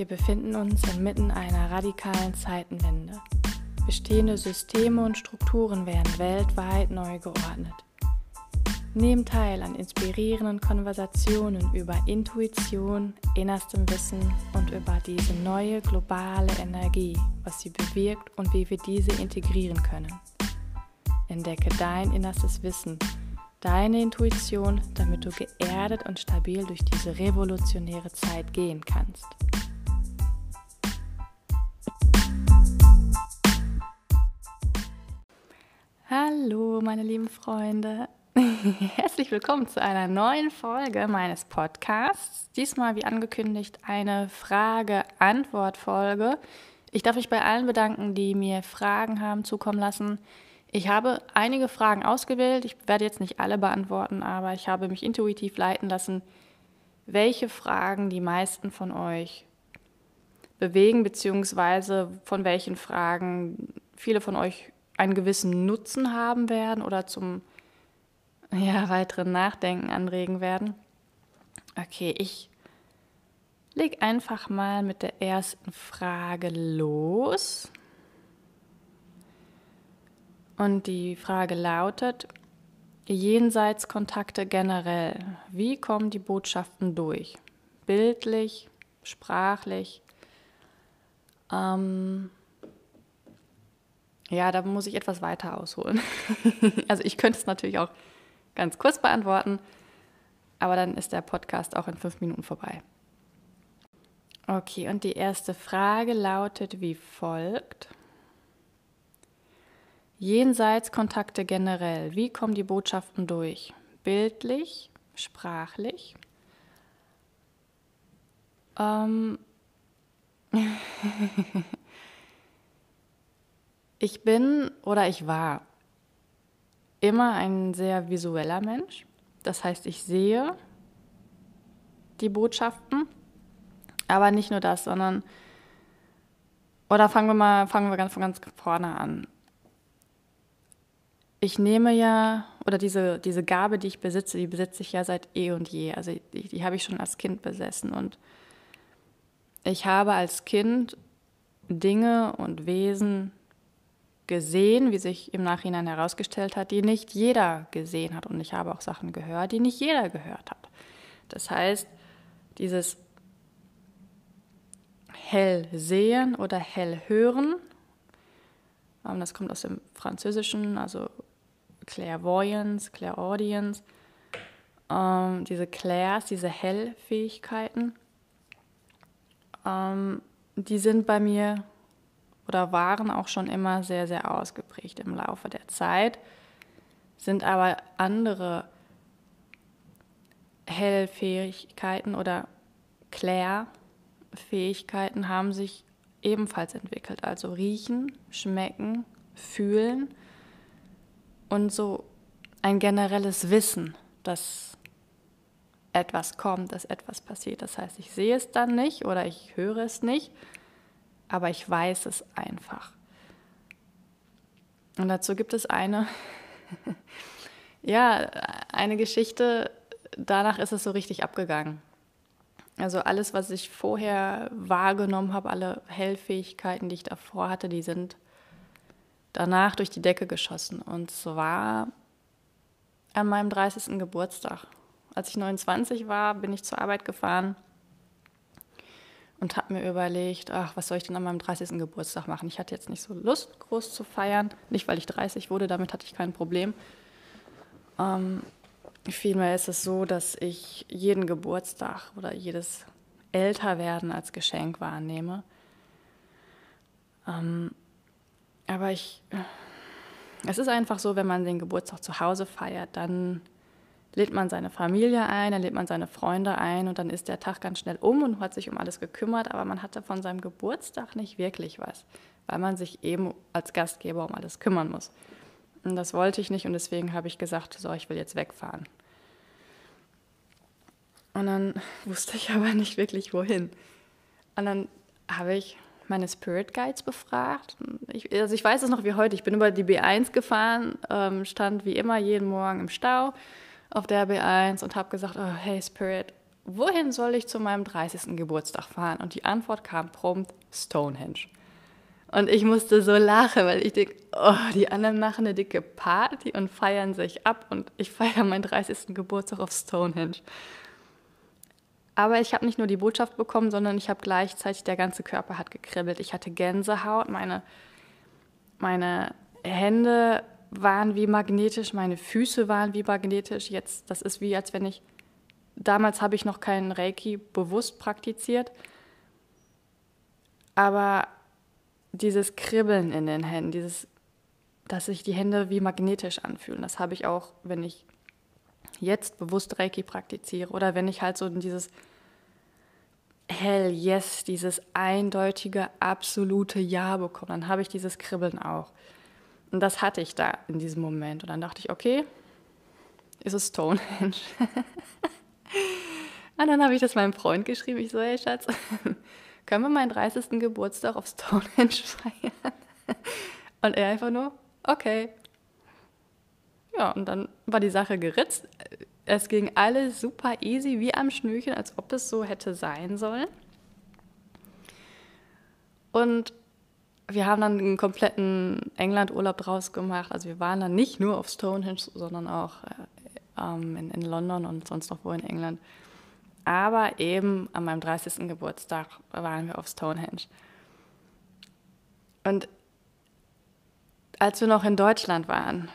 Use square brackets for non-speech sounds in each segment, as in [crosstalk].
Wir befinden uns inmitten einer radikalen Zeitenwende. Bestehende Systeme und Strukturen werden weltweit neu geordnet. Nehmt teil an inspirierenden Konversationen über Intuition, innerstem Wissen und über diese neue globale Energie, was sie bewirkt und wie wir diese integrieren können. Entdecke dein innerstes Wissen, deine Intuition, damit du geerdet und stabil durch diese revolutionäre Zeit gehen kannst. Hallo, meine lieben Freunde. [laughs] Herzlich willkommen zu einer neuen Folge meines Podcasts. Diesmal, wie angekündigt, eine Frage-Antwort-Folge. Ich darf mich bei allen bedanken, die mir Fragen haben zukommen lassen. Ich habe einige Fragen ausgewählt. Ich werde jetzt nicht alle beantworten, aber ich habe mich intuitiv leiten lassen, welche Fragen die meisten von euch bewegen, beziehungsweise von welchen Fragen viele von euch einen gewissen Nutzen haben werden oder zum ja, weiteren Nachdenken anregen werden. Okay, ich leg einfach mal mit der ersten Frage los. Und die Frage lautet, Jenseitskontakte generell, wie kommen die Botschaften durch? Bildlich, sprachlich? Ähm, ja, da muss ich etwas weiter ausholen. [laughs] also ich könnte es natürlich auch ganz kurz beantworten, aber dann ist der Podcast auch in fünf Minuten vorbei. Okay, und die erste Frage lautet wie folgt. Jenseitskontakte generell, wie kommen die Botschaften durch? Bildlich, sprachlich? Ähm [laughs] Ich bin oder ich war immer ein sehr visueller Mensch. Das heißt, ich sehe die Botschaften, aber nicht nur das, sondern oder fangen wir mal fangen wir ganz von ganz vorne an. Ich nehme ja oder diese diese Gabe, die ich besitze, die besitze ich ja seit eh und je. Also die, die habe ich schon als Kind besessen und ich habe als Kind Dinge und Wesen gesehen, wie sich im Nachhinein herausgestellt hat, die nicht jeder gesehen hat. Und ich habe auch Sachen gehört, die nicht jeder gehört hat. Das heißt, dieses hell sehen oder hell hören, ähm, das kommt aus dem Französischen, also Clairvoyance, Clairaudience, ähm, diese Clairs, diese Hellfähigkeiten, ähm, die sind bei mir oder waren auch schon immer sehr, sehr ausgeprägt im Laufe der Zeit, sind aber andere Hellfähigkeiten oder Klärfähigkeiten haben sich ebenfalls entwickelt. Also riechen, schmecken, fühlen und so ein generelles Wissen, dass etwas kommt, dass etwas passiert. Das heißt, ich sehe es dann nicht oder ich höre es nicht, aber ich weiß es einfach. Und dazu gibt es eine, [laughs] ja, eine Geschichte, danach ist es so richtig abgegangen. Also alles, was ich vorher wahrgenommen habe, alle Hellfähigkeiten, die ich davor hatte, die sind danach durch die Decke geschossen. Und zwar an meinem 30. Geburtstag. Als ich 29 war, bin ich zur Arbeit gefahren und habe mir überlegt, ach, was soll ich denn an meinem 30. Geburtstag machen? Ich hatte jetzt nicht so Lust, groß zu feiern. Nicht, weil ich 30 wurde, damit hatte ich kein Problem. Ähm, vielmehr ist es so, dass ich jeden Geburtstag oder jedes Älterwerden als Geschenk wahrnehme. Ähm, aber ich, es ist einfach so, wenn man den Geburtstag zu Hause feiert, dann lädt man seine Familie ein, dann lädt man seine Freunde ein und dann ist der Tag ganz schnell um und hat sich um alles gekümmert, aber man hatte von seinem Geburtstag nicht wirklich was, weil man sich eben als Gastgeber um alles kümmern muss. Und das wollte ich nicht und deswegen habe ich gesagt, so, ich will jetzt wegfahren. Und dann [laughs] wusste ich aber nicht wirklich, wohin. Und dann habe ich meine Spirit Guides befragt. Ich, also ich weiß es noch wie heute. Ich bin über die B1 gefahren, ähm, stand wie immer jeden Morgen im Stau auf der B1 und habe gesagt, oh, hey Spirit, wohin soll ich zu meinem 30. Geburtstag fahren? Und die Antwort kam prompt Stonehenge. Und ich musste so lachen, weil ich denke, oh, die anderen machen eine dicke Party und feiern sich ab und ich feiere meinen 30. Geburtstag auf Stonehenge. Aber ich habe nicht nur die Botschaft bekommen, sondern ich habe gleichzeitig, der ganze Körper hat gekribbelt. Ich hatte Gänsehaut, meine, meine Hände waren wie magnetisch, meine Füße waren wie magnetisch. Jetzt, das ist wie, als wenn ich, damals habe ich noch keinen Reiki bewusst praktiziert, aber dieses Kribbeln in den Händen, dieses, dass sich die Hände wie magnetisch anfühlen, das habe ich auch, wenn ich jetzt bewusst Reiki praktiziere oder wenn ich halt so dieses Hell yes, dieses eindeutige, absolute Ja bekomme, dann habe ich dieses Kribbeln auch. Und das hatte ich da in diesem Moment. Und dann dachte ich, okay, ist es Stonehenge. [laughs] und dann habe ich das meinem Freund geschrieben. Ich so, hey Schatz, [laughs] können wir meinen 30. Geburtstag auf Stonehenge [laughs] feiern? Und er einfach nur, okay. Ja, und dann war die Sache geritzt. Es ging alles super easy, wie am Schnürchen, als ob es so hätte sein sollen. Und wir haben dann einen kompletten England-Urlaub draus gemacht. Also wir waren dann nicht nur auf Stonehenge, sondern auch äh, ähm, in, in, London und sonst noch wo in England. Aber eben an meinem 30. Geburtstag waren wir auf Stonehenge. Und als wir noch in Deutschland waren,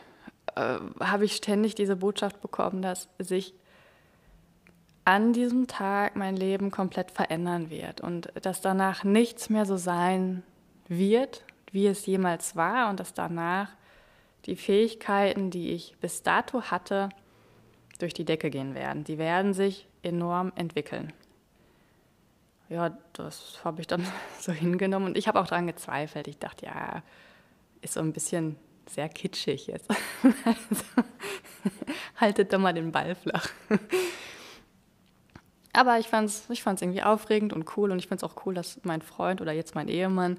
äh, habe ich ständig diese Botschaft bekommen, dass sich an diesem Tag mein Leben komplett verändern wird und dass danach nichts mehr so sein wird, wie es jemals war und dass danach die Fähigkeiten, die ich bis dato hatte, durch die Decke gehen werden. Die werden sich enorm entwickeln. Ja, das habe ich dann [laughs] so hingenommen und ich habe auch daran gezweifelt. Ich dachte, ja, ist so ein bisschen sehr kitschig jetzt. Also, [laughs] haltet doch mal den Ball flach. Aber ich fand es ich fand's irgendwie aufregend und cool und ich finde es auch cool, dass mein Freund oder jetzt mein Ehemann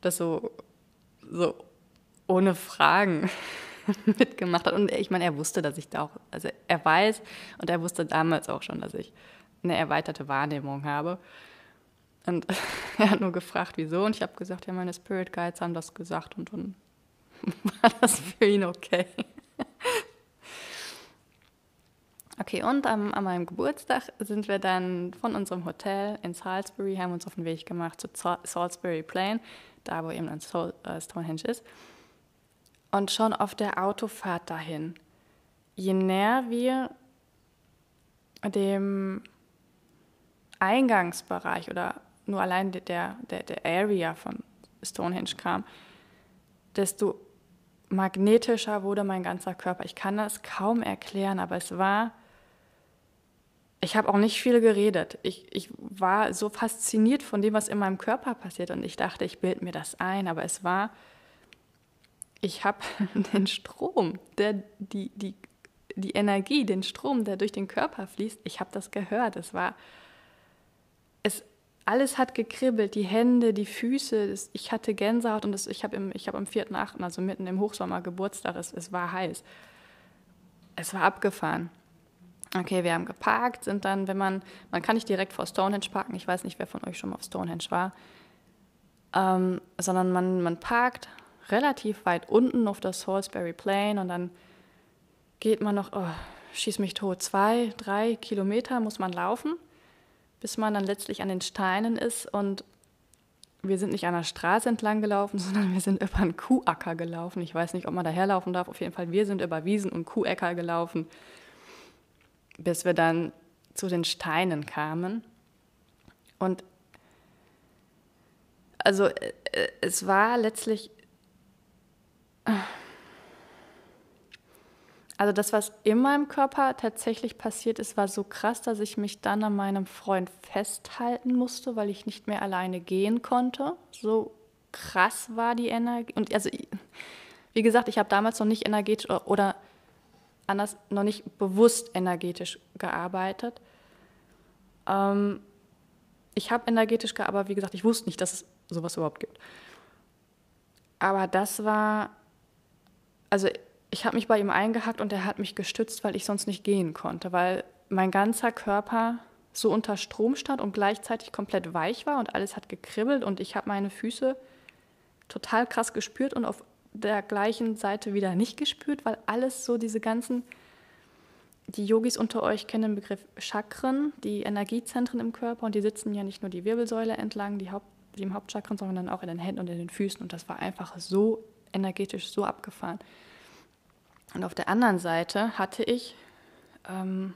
das so, so ohne Fragen [laughs] mitgemacht hat. Und ich meine, er wusste, dass ich da auch, also er weiß und er wusste damals auch schon, dass ich eine erweiterte Wahrnehmung habe. Und [laughs] er hat nur gefragt, wieso. Und ich habe gesagt, ja, meine Spirit Guides haben das gesagt und dann [laughs] war das für ihn okay. Okay, und am, an meinem Geburtstag sind wir dann von unserem Hotel in Salisbury, haben uns auf den Weg gemacht zu Salisbury Plain da wo eben ein äh, Stonehenge ist. Und schon auf der Autofahrt dahin, je näher wir dem Eingangsbereich oder nur allein der, der, der Area von Stonehenge kam, desto magnetischer wurde mein ganzer Körper. Ich kann das kaum erklären, aber es war ich habe auch nicht viel geredet. Ich, ich war so fasziniert von dem, was in meinem Körper passiert und ich dachte, ich bilde mir das ein, aber es war, ich habe [laughs] den Strom, der, die, die, die Energie, den Strom, der durch den Körper fließt, ich habe das gehört. Es war, es, alles hat gekribbelt, die Hände, die Füße, das, ich hatte Gänsehaut und das, ich habe hab am 4.8., also mitten im Hochsommer Geburtstag, es, es war heiß. Es war abgefahren. Okay, wir haben geparkt, sind dann, wenn man, man kann nicht direkt vor Stonehenge parken, ich weiß nicht, wer von euch schon mal auf Stonehenge war, ähm, sondern man, man parkt relativ weit unten auf der Salisbury Plain und dann geht man noch, oh, schieß mich tot, zwei, drei Kilometer muss man laufen, bis man dann letztlich an den Steinen ist und wir sind nicht an der Straße entlang gelaufen, [laughs] sondern wir sind über einen Kuhacker gelaufen. Ich weiß nicht, ob man daherlaufen darf. Auf jeden Fall, wir sind über Wiesen und Kuhäcker gelaufen bis wir dann zu den Steinen kamen. Und also äh, es war letztlich, also das, was in meinem Körper tatsächlich passiert ist, war so krass, dass ich mich dann an meinem Freund festhalten musste, weil ich nicht mehr alleine gehen konnte. So krass war die Energie. Und also, wie gesagt, ich habe damals noch nicht energetisch oder anders noch nicht bewusst energetisch gearbeitet. Ähm, ich habe energetisch gearbeitet, aber wie gesagt, ich wusste nicht, dass es sowas überhaupt gibt. Aber das war, also ich habe mich bei ihm eingehackt und er hat mich gestützt, weil ich sonst nicht gehen konnte, weil mein ganzer Körper so unter Strom stand und gleichzeitig komplett weich war und alles hat gekribbelt und ich habe meine Füße total krass gespürt und auf der gleichen Seite wieder nicht gespürt, weil alles so diese ganzen, die Yogis unter euch kennen den Begriff Chakren, die Energiezentren im Körper und die sitzen ja nicht nur die Wirbelsäule entlang, die, Haupt, die Hauptchakren, sondern auch in den Händen und in den Füßen und das war einfach so energetisch so abgefahren. Und auf der anderen Seite hatte ich, ähm,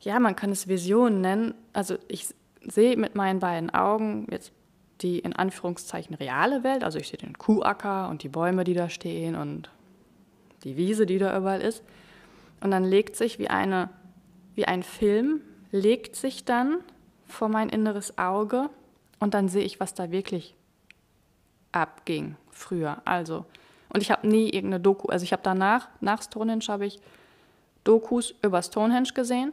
ja, man kann es Visionen nennen. Also ich sehe mit meinen beiden Augen jetzt die in Anführungszeichen reale Welt. Also ich sehe den Kuhacker und die Bäume, die da stehen und die Wiese, die da überall ist. Und dann legt sich wie, eine, wie ein Film, legt sich dann vor mein inneres Auge und dann sehe ich, was da wirklich abging früher. Also, und ich habe nie irgendeine Doku, also ich habe danach, nach Stonehenge habe ich Dokus über Stonehenge gesehen,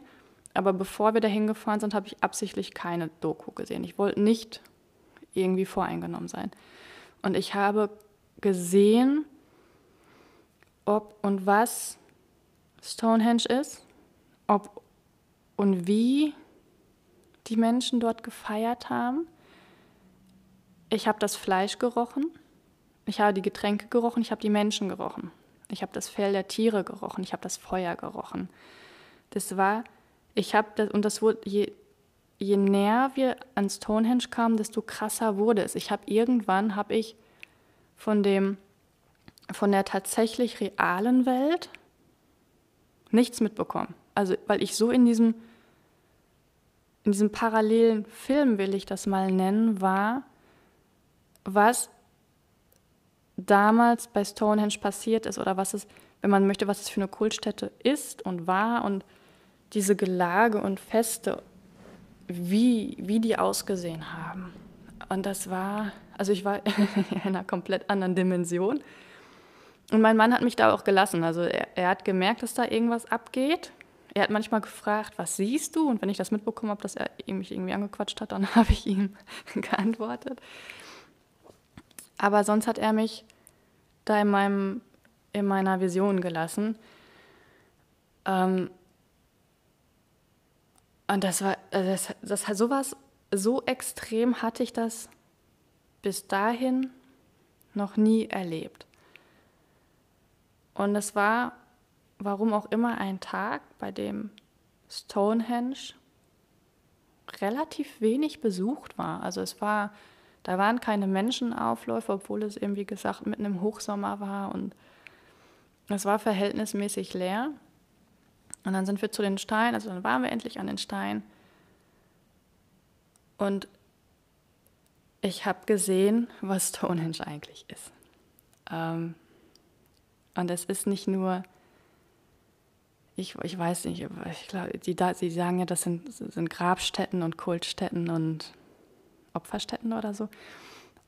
aber bevor wir dahin gefahren sind, habe ich absichtlich keine Doku gesehen. Ich wollte nicht irgendwie voreingenommen sein. Und ich habe gesehen, ob und was Stonehenge ist, ob und wie die Menschen dort gefeiert haben. Ich habe das Fleisch gerochen, ich habe die Getränke gerochen, ich habe die Menschen gerochen. Ich habe das Fell der Tiere gerochen, ich habe das Feuer gerochen. Das war, ich habe das, und das wurde, je, je näher wir an Stonehenge kamen, desto krasser wurde es. Ich habe irgendwann, habe ich von dem, von der tatsächlich realen Welt nichts mitbekommen. Also, weil ich so in diesem, in diesem parallelen Film, will ich das mal nennen, war, was damals bei Stonehenge passiert ist oder was es, wenn man möchte, was es für eine Kultstätte ist und war und diese Gelage und Feste wie, wie die ausgesehen haben. Und das war, also ich war [laughs] in einer komplett anderen Dimension. Und mein Mann hat mich da auch gelassen. Also er, er hat gemerkt, dass da irgendwas abgeht. Er hat manchmal gefragt, was siehst du? Und wenn ich das mitbekommen habe, dass er mich irgendwie angequatscht hat, dann [laughs] habe ich ihm [laughs] geantwortet. Aber sonst hat er mich da in, meinem, in meiner Vision gelassen. Ähm, und das war, das, das hat sowas, so extrem hatte ich das bis dahin noch nie erlebt. Und es war, warum auch immer, ein Tag, bei dem Stonehenge relativ wenig besucht war. Also es war, da waren keine Menschenaufläufe, obwohl es eben, wie gesagt, mitten im Hochsommer war und es war verhältnismäßig leer. Und dann sind wir zu den Steinen, also dann waren wir endlich an den Steinen. Und ich habe gesehen, was Stonehenge eigentlich ist. Ähm, und es ist nicht nur, ich, ich weiß nicht, ich glaube, die, sie sagen ja, das sind, sind Grabstätten und Kultstätten und Opferstätten oder so.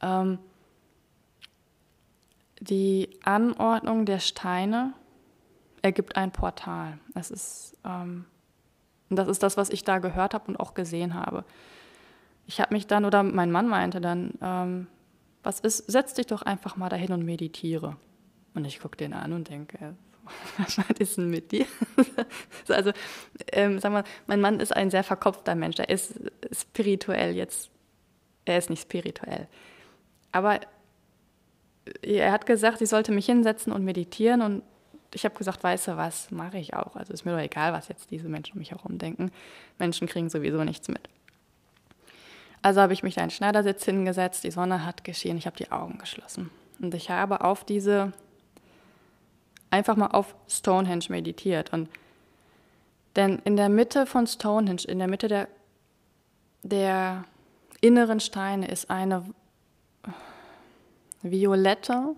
Ähm, die Anordnung der Steine ergibt ein Portal. Das ist, ähm, das ist das, was ich da gehört habe und auch gesehen habe. Ich habe mich dann, oder mein Mann meinte dann, ähm, was ist, setz dich doch einfach mal dahin und meditiere. Und ich gucke den an und denke, [laughs] was ist denn mit dir? [laughs] also, ähm, sag mal, mein Mann ist ein sehr verkopfter Mensch. Er ist spirituell jetzt. Er ist nicht spirituell. Aber er hat gesagt, ich sollte mich hinsetzen und meditieren und ich habe gesagt, weißt du was, mache ich auch. Also ist mir doch egal, was jetzt diese Menschen um mich herum denken. Menschen kriegen sowieso nichts mit. Also habe ich mich da in den Schneidersitz hingesetzt, die Sonne hat geschienen, ich habe die Augen geschlossen. Und ich habe auf diese, einfach mal auf Stonehenge meditiert. Und denn in der Mitte von Stonehenge, in der Mitte der, der inneren Steine ist eine violette,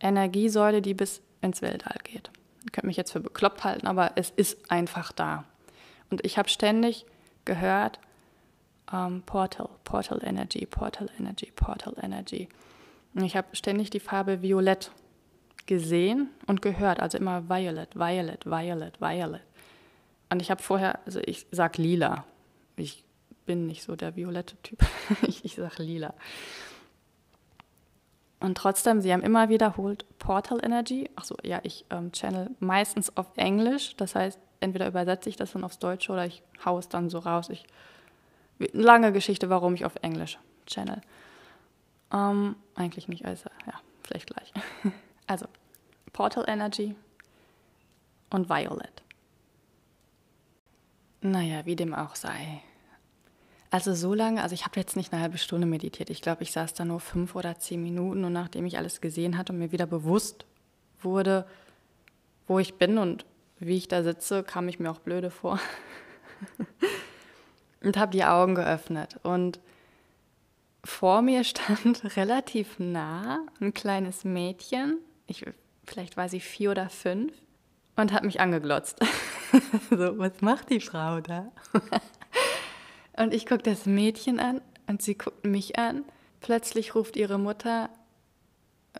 Energiesäule, die bis ins Weltall geht. Ihr könnt mich jetzt für bekloppt halten, aber es ist einfach da. Und ich habe ständig gehört, ähm, Portal, Portal Energy, Portal Energy, Portal Energy. Und ich habe ständig die Farbe Violett gesehen und gehört, also immer Violet, Violet, Violet, Violet. Und ich habe vorher, also ich sag lila. Ich bin nicht so der violette Typ. [laughs] ich, ich sag lila. Und trotzdem, sie haben immer wiederholt Portal Energy. Achso, ja, ich ähm, channel meistens auf Englisch. Das heißt, entweder übersetze ich das dann aufs Deutsche oder ich haue es dann so raus. Ich, lange Geschichte, warum ich auf Englisch channel. Ähm, eigentlich nicht, also ja, vielleicht gleich. [laughs] Also, Portal Energy und Violet. Naja, wie dem auch sei. Also so lange, also ich habe jetzt nicht eine halbe Stunde meditiert. Ich glaube, ich saß da nur fünf oder zehn Minuten und nachdem ich alles gesehen hatte und mir wieder bewusst wurde, wo ich bin und wie ich da sitze, kam ich mir auch blöde vor. [laughs] und habe die Augen geöffnet. Und vor mir [laughs] stand relativ nah ein kleines Mädchen. Ich, vielleicht war sie vier oder fünf und hat mich angeglotzt. [laughs] so, was macht die Frau da? [laughs] Und ich gucke das Mädchen an und sie guckt mich an. Plötzlich ruft ihre Mutter,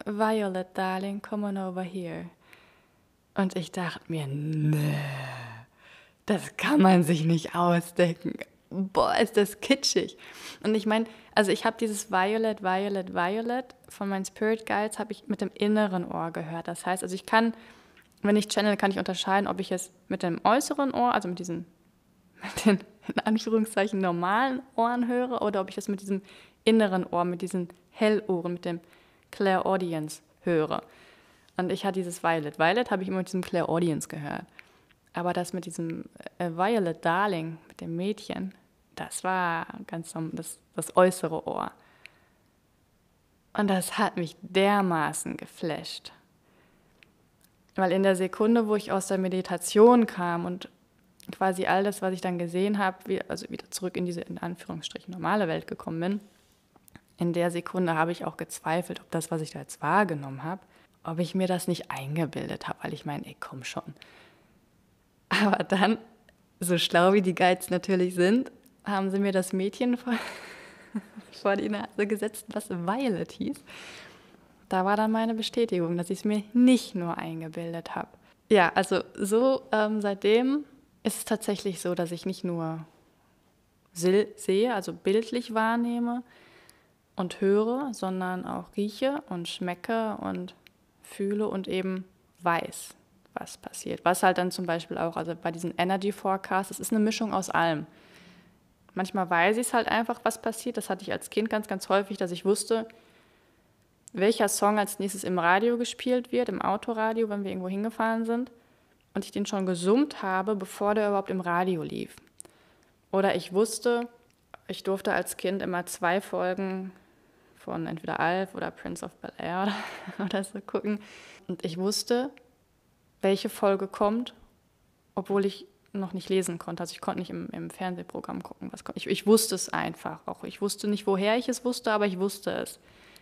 Violet, darling, come on over here. Und ich dachte mir, nee, das kann man sich nicht ausdenken. Boah, ist das kitschig. Und ich meine, also ich habe dieses Violet, Violet, Violet von meinen Spirit Guides habe ich mit dem inneren Ohr gehört. Das heißt, also ich kann, wenn ich channel, kann ich unterscheiden, ob ich es mit dem äußeren Ohr, also mit diesen, [laughs] mit den in Anführungszeichen normalen Ohren höre oder ob ich das mit diesem inneren Ohr, mit diesen Hellohren, mit dem Clairaudience höre. Und ich hatte dieses Violet. Violet habe ich immer mit diesem Clairaudience gehört. Aber das mit diesem äh, Violet Darling, mit dem Mädchen, das war ganz das, das äußere Ohr. Und das hat mich dermaßen geflasht. Weil in der Sekunde, wo ich aus der Meditation kam und quasi all das, was ich dann gesehen habe, also wieder zurück in diese in Anführungsstrichen normale Welt gekommen bin, in der Sekunde habe ich auch gezweifelt, ob das, was ich da jetzt wahrgenommen habe, ob ich mir das nicht eingebildet habe, weil ich meine, ey, komm schon. Aber dann, so schlau wie die Guides natürlich sind, haben sie mir das Mädchen vor, [laughs] vor die Nase gesetzt, was Violet hieß. Da war dann meine Bestätigung, dass ich es mir nicht nur eingebildet habe. Ja, also so ähm, seitdem ist es tatsächlich so, dass ich nicht nur sehe, also bildlich wahrnehme und höre, sondern auch rieche und schmecke und fühle und eben weiß, was passiert. Was halt dann zum Beispiel auch, also bei diesen Energy Forecasts, es ist eine Mischung aus allem. Manchmal weiß ich es halt einfach, was passiert. Das hatte ich als Kind ganz, ganz häufig, dass ich wusste, welcher Song als nächstes im Radio gespielt wird, im Autoradio, wenn wir irgendwo hingefahren sind und ich den schon gesummt habe, bevor der überhaupt im Radio lief. Oder ich wusste, ich durfte als Kind immer zwei Folgen von entweder Alf oder Prince of Bel Air oder, [laughs] so gucken. Und ich wusste, welche Folge kommt, obwohl ich noch nicht lesen konnte. Also ich konnte nicht im, im Fernsehprogramm gucken, was. Ich, ich wusste es einfach auch. Ich wusste nicht, woher ich es wusste, aber ich wusste es.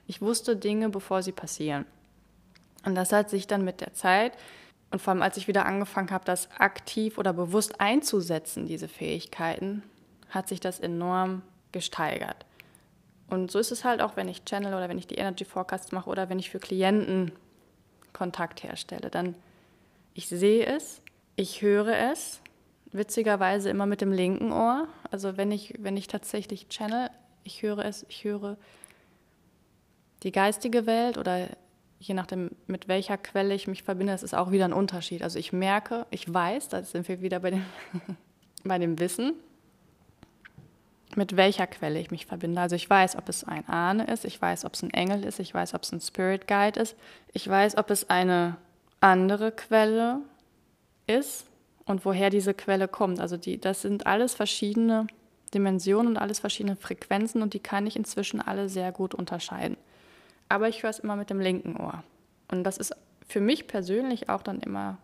Ich wusste Dinge, bevor sie passieren. Und das hat sich dann mit der Zeit und vor allem, als ich wieder angefangen habe, das aktiv oder bewusst einzusetzen, diese Fähigkeiten, hat sich das enorm gesteigert. Und so ist es halt auch, wenn ich Channel oder wenn ich die Energy Forecasts mache oder wenn ich für Klienten Kontakt herstelle. Dann ich sehe es, ich höre es, witzigerweise immer mit dem linken Ohr. Also wenn ich, wenn ich tatsächlich channel, ich höre es, ich höre die geistige Welt oder je nachdem, mit welcher Quelle ich mich verbinde, das ist auch wieder ein Unterschied. Also ich merke, ich weiß, da sind wir wieder bei dem, [laughs] bei dem Wissen, mit welcher Quelle ich mich verbinde. Also ich weiß, ob es ein Ahne ist, ich weiß, ob es ein Engel ist, ich weiß, ob es ein Spirit Guide ist, ich weiß, ob es eine andere Quelle ist und woher diese Quelle kommt. Also die, das sind alles verschiedene Dimensionen und alles verschiedene Frequenzen und die kann ich inzwischen alle sehr gut unterscheiden aber ich höre es immer mit dem linken Ohr. Und das ist für mich persönlich auch dann immer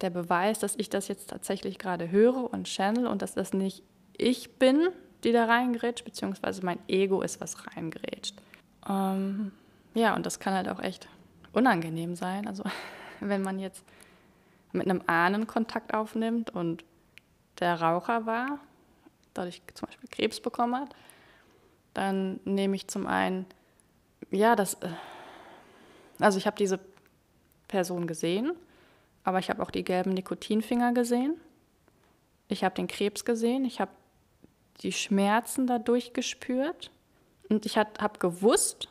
der Beweis, dass ich das jetzt tatsächlich gerade höre und channel und dass das nicht ich bin, die da reingrätscht, beziehungsweise mein Ego ist, was reingrätscht. Ähm, ja, und das kann halt auch echt unangenehm sein. Also [laughs] wenn man jetzt mit einem Ahnen Kontakt aufnimmt und der Raucher war, dadurch zum Beispiel Krebs bekommen hat, dann nehme ich zum einen ja, das. Äh, also ich habe diese Person gesehen, aber ich habe auch die gelben Nikotinfinger gesehen. Ich habe den Krebs gesehen. Ich habe die Schmerzen dadurch gespürt. Und ich habe gewusst,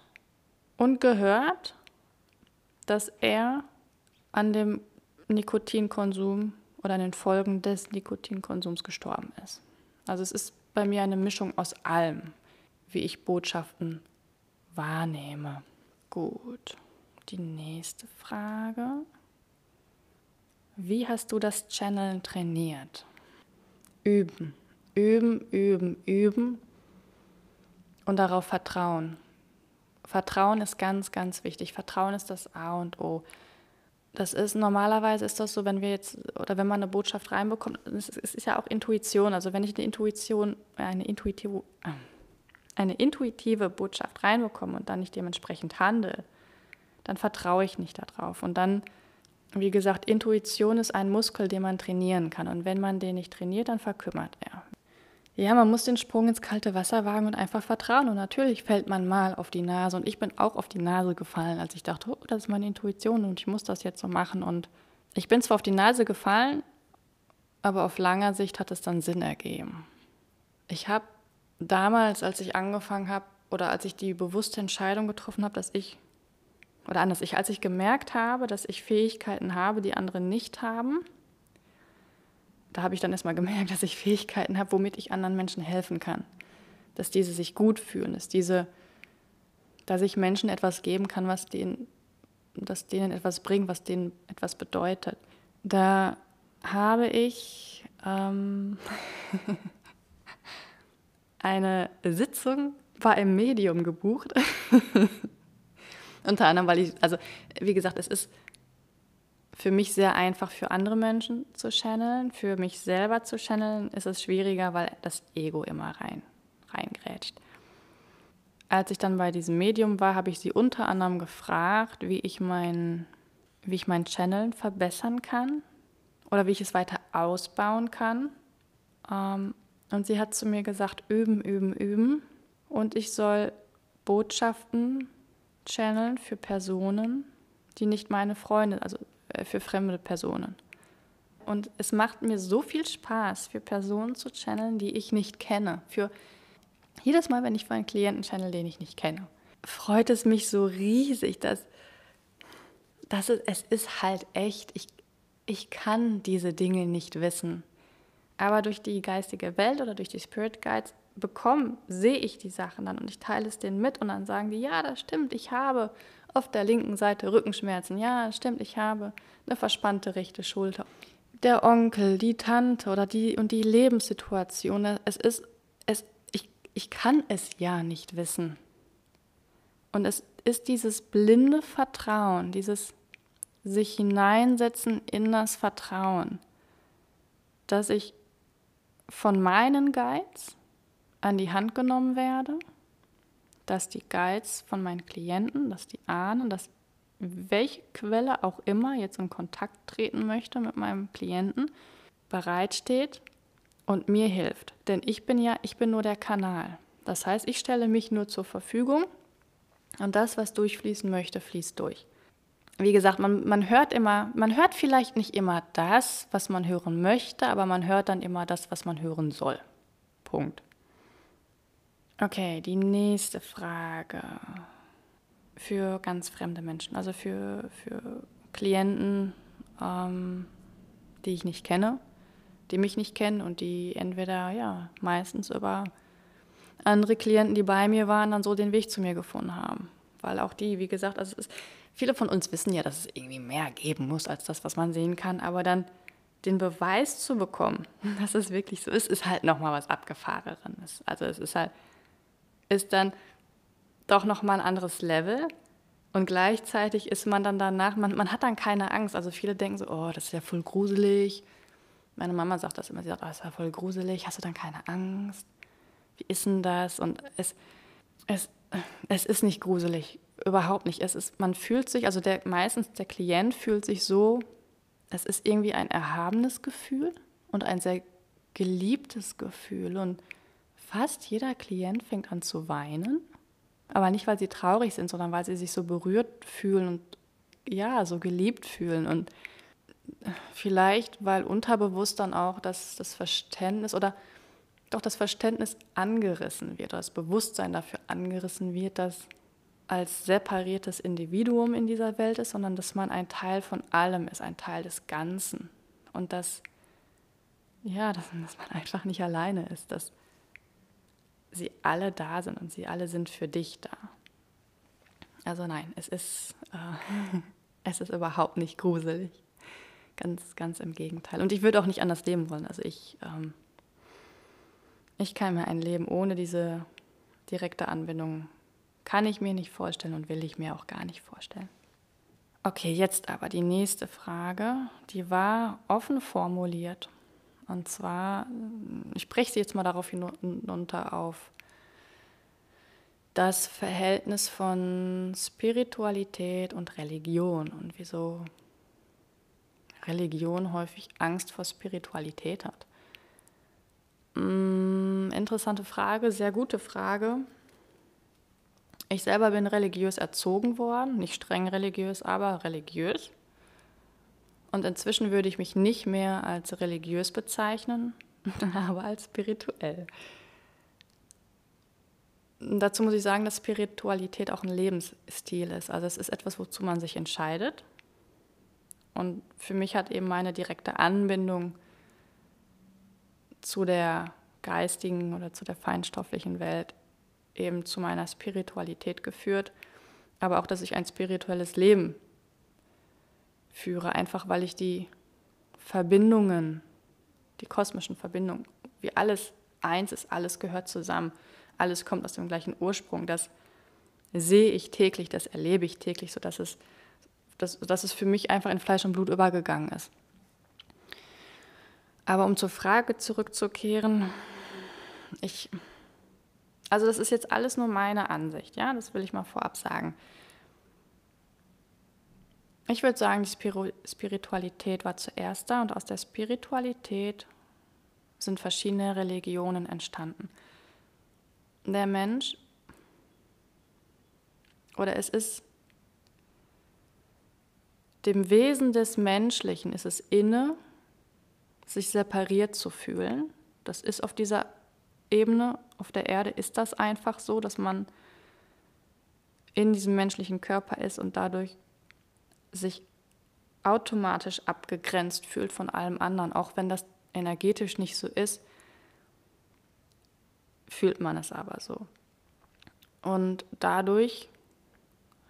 und gehört, dass er an dem Nikotinkonsum oder an den Folgen des Nikotinkonsums gestorben ist. Also es ist bei mir eine Mischung aus allem, wie ich Botschaften wahrnehme. Gut, die nächste Frage. Wie hast du das Channeln trainiert? Üben, üben, üben, üben und darauf vertrauen. Vertrauen ist ganz, ganz wichtig. Vertrauen ist das A und O. Das ist normalerweise ist das so, wenn wir jetzt oder wenn man eine Botschaft reinbekommt, es ist ja auch Intuition. Also wenn ich eine Intuition, eine intuitive, eine intuitive Botschaft reinbekomme und dann nicht dementsprechend handle, dann vertraue ich nicht darauf. Und dann, wie gesagt, Intuition ist ein Muskel, den man trainieren kann. Und wenn man den nicht trainiert, dann verkümmert er. Ja, man muss den Sprung ins kalte Wasser wagen und einfach vertrauen. Und natürlich fällt man mal auf die Nase. Und ich bin auch auf die Nase gefallen, als ich dachte, oh, das ist meine Intuition und ich muss das jetzt so machen. Und ich bin zwar auf die Nase gefallen, aber auf langer Sicht hat es dann Sinn ergeben. Ich habe damals, als ich angefangen habe oder als ich die bewusste Entscheidung getroffen habe, dass ich, oder anders, ich, als ich gemerkt habe, dass ich Fähigkeiten habe, die andere nicht haben, da habe ich dann erstmal gemerkt, [laughs] dass ich Fähigkeiten habe, womit ich anderen Menschen helfen kann. Dass diese sich gut fühlen, dass diese, dass ich Menschen etwas geben kann, was denen, das denen etwas bringt, was denen etwas bedeutet. Da habe ich ähm, [laughs] eine Sitzung bei einem Medium gebucht. [laughs] Unter anderem, weil ich, also wie gesagt, es ist für mich sehr einfach, für andere Menschen zu channeln. Für mich selber zu channeln ist es schwieriger, weil das Ego immer rein, reingrätscht. Als ich dann bei diesem Medium war, habe ich sie unter anderem gefragt, wie ich mein, wie ich mein Channeln verbessern kann oder wie ich es weiter ausbauen kann. Ähm, und sie hat zu mir gesagt, üben, üben, üben. Und ich soll Botschaften channeln für Personen, die nicht meine Freunde, also für fremde Personen. Und es macht mir so viel Spaß, für Personen zu channeln, die ich nicht kenne. Für jedes Mal, wenn ich für einen Klienten channel, den ich nicht kenne, freut es mich so riesig, dass, dass es, es ist halt echt. Ich, ich kann diese Dinge nicht wissen. Aber durch die geistige Welt oder durch die Spirit Guides bekomme, sehe ich die Sachen dann und ich teile es denen mit und dann sagen die, ja, das stimmt, ich habe auf der linken Seite Rückenschmerzen. Ja, stimmt, ich habe eine verspannte rechte Schulter. Der Onkel, die Tante oder die und die Lebenssituation, es ist, es, ich, ich kann es ja nicht wissen. Und es ist dieses blinde Vertrauen, dieses sich hineinsetzen in das Vertrauen, dass ich von meinen Guides an die Hand genommen werde dass die Guides von meinen Klienten, dass die ahnen, dass welche Quelle auch immer jetzt in Kontakt treten möchte mit meinem Klienten, bereitsteht und mir hilft. Denn ich bin ja, ich bin nur der Kanal. Das heißt, ich stelle mich nur zur Verfügung und das, was durchfließen möchte, fließt durch. Wie gesagt, man, man hört immer, man hört vielleicht nicht immer das, was man hören möchte, aber man hört dann immer das, was man hören soll. Punkt. Okay, die nächste Frage. Für ganz fremde Menschen, also für, für Klienten, ähm, die ich nicht kenne, die mich nicht kennen und die entweder, ja, meistens über andere Klienten, die bei mir waren, dann so den Weg zu mir gefunden haben. Weil auch die, wie gesagt, also ist, viele von uns wissen ja, dass es irgendwie mehr geben muss als das, was man sehen kann, aber dann den Beweis zu bekommen, [laughs] dass es wirklich so ist, ist halt nochmal was Abgefahrenes. Also es ist halt, ist dann doch nochmal ein anderes Level. Und gleichzeitig ist man dann danach, man, man hat dann keine Angst. Also viele denken so, oh, das ist ja voll gruselig. Meine Mama sagt das immer, sie sagt, oh, das ist ja voll gruselig, hast du dann keine Angst? Wie ist denn das? Und es, es, es ist nicht gruselig, überhaupt nicht. Es ist, man fühlt sich, also der, meistens der Klient fühlt sich so, es ist irgendwie ein erhabenes Gefühl und ein sehr geliebtes Gefühl. Und fast jeder Klient fängt an zu weinen. Aber nicht, weil sie traurig sind, sondern weil sie sich so berührt fühlen und ja, so geliebt fühlen. Und vielleicht, weil unterbewusst dann auch das, das Verständnis oder doch das Verständnis angerissen wird, oder das Bewusstsein dafür angerissen wird, dass als separiertes Individuum in dieser Welt ist, sondern dass man ein Teil von allem ist, ein Teil des Ganzen. Und dass, ja, dass, dass man einfach nicht alleine ist, dass sie alle da sind und sie alle sind für dich da. Also nein, es ist, äh, [laughs] es ist überhaupt nicht gruselig. Ganz, ganz im Gegenteil. Und ich würde auch nicht anders leben wollen. Also ich, ähm, ich kann mir ein Leben ohne diese direkte Anbindung, kann ich mir nicht vorstellen und will ich mir auch gar nicht vorstellen. Okay, jetzt aber die nächste Frage, die war offen formuliert. Und zwar, ich breche sie jetzt mal darauf hinunter auf das Verhältnis von Spiritualität und Religion und wieso Religion häufig Angst vor Spiritualität hat. Mm, interessante Frage, sehr gute Frage. Ich selber bin religiös erzogen worden, nicht streng religiös, aber religiös. Und inzwischen würde ich mich nicht mehr als religiös bezeichnen, [laughs] aber als spirituell. Dazu muss ich sagen, dass Spiritualität auch ein Lebensstil ist. Also es ist etwas, wozu man sich entscheidet. Und für mich hat eben meine direkte Anbindung zu der geistigen oder zu der feinstofflichen Welt eben zu meiner Spiritualität geführt, aber auch, dass ich ein spirituelles Leben führe, einfach weil ich die Verbindungen, die kosmischen Verbindungen, wie alles eins ist, alles gehört zusammen, alles kommt aus dem gleichen Ursprung, das sehe ich täglich, das erlebe ich täglich, sodass es, dass, dass es für mich einfach in Fleisch und Blut übergegangen ist. Aber um zur Frage zurückzukehren, ich, also das ist jetzt alles nur meine Ansicht, ja, das will ich mal vorab sagen. Ich würde sagen, die Spiritualität war zuerst da und aus der Spiritualität sind verschiedene Religionen entstanden. Der Mensch oder es ist dem Wesen des Menschlichen ist es inne, sich separiert zu fühlen. Das ist auf dieser Ebene, auf der Erde ist das einfach so, dass man in diesem menschlichen Körper ist und dadurch sich automatisch abgegrenzt fühlt von allem anderen, auch wenn das energetisch nicht so ist, fühlt man es aber so. Und dadurch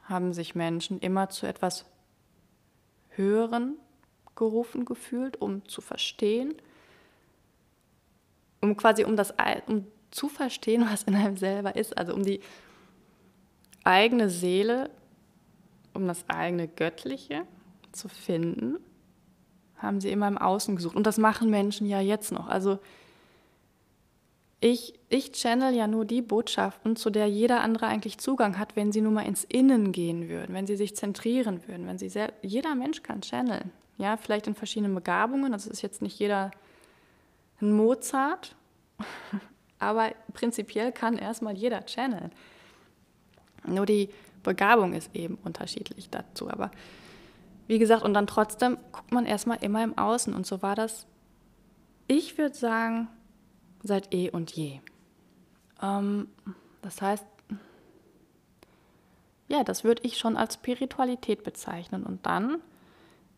haben sich Menschen immer zu etwas Höheren gerufen gefühlt, um zu verstehen, um quasi um das um zu verstehen, [laughs] was in einem selber ist, also um die eigene Seele um das eigene Göttliche zu finden, haben sie immer im Außen gesucht. Und das machen Menschen ja jetzt noch. Also ich, ich channel ja nur die Botschaften, zu der jeder andere eigentlich Zugang hat, wenn sie nur mal ins Innen gehen würden, wenn sie sich zentrieren würden, wenn sie sehr, jeder Mensch kann channeln. Ja, vielleicht in verschiedenen Begabungen. Das ist jetzt nicht jeder ein Mozart, [laughs] aber prinzipiell kann erstmal jeder channeln. Nur die Begabung ist eben unterschiedlich dazu. Aber wie gesagt, und dann trotzdem guckt man erstmal immer im Außen. Und so war das, ich würde sagen, seit eh und je. Ähm, das heißt, ja, das würde ich schon als Spiritualität bezeichnen. Und dann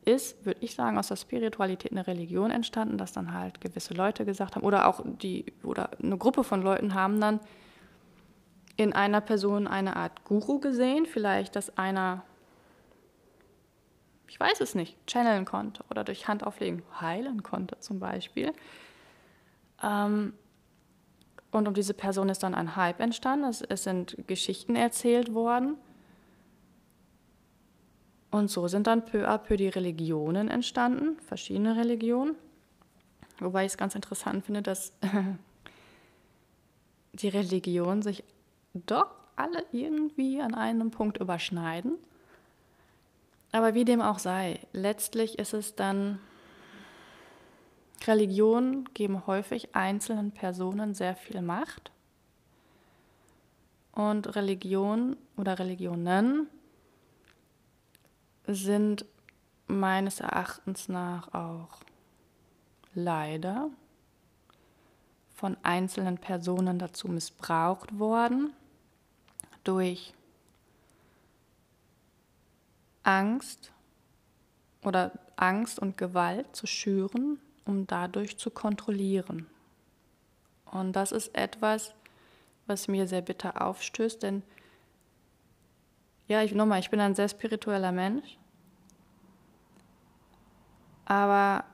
ist, würde ich sagen, aus der Spiritualität eine Religion entstanden, dass dann halt gewisse Leute gesagt haben, oder auch die, oder eine Gruppe von Leuten haben dann in einer Person eine Art Guru gesehen, vielleicht, dass einer, ich weiß es nicht, channeln konnte oder durch Handauflegen heilen konnte zum Beispiel. Ähm, und um diese Person ist dann ein Hype entstanden, es, es sind Geschichten erzählt worden. Und so sind dann peu à peu die Religionen entstanden, verschiedene Religionen. Wobei ich es ganz interessant finde, dass [laughs] die Religionen sich doch alle irgendwie an einem Punkt überschneiden. Aber wie dem auch sei, letztlich ist es dann, Religionen geben häufig einzelnen Personen sehr viel Macht. Und Religion oder Religionen sind meines Erachtens nach auch leider von einzelnen Personen dazu missbraucht worden, durch Angst oder Angst und Gewalt zu schüren, um dadurch zu kontrollieren. Und das ist etwas, was mir sehr bitter aufstößt, denn ja, ich nochmal, ich bin ein sehr spiritueller Mensch, aber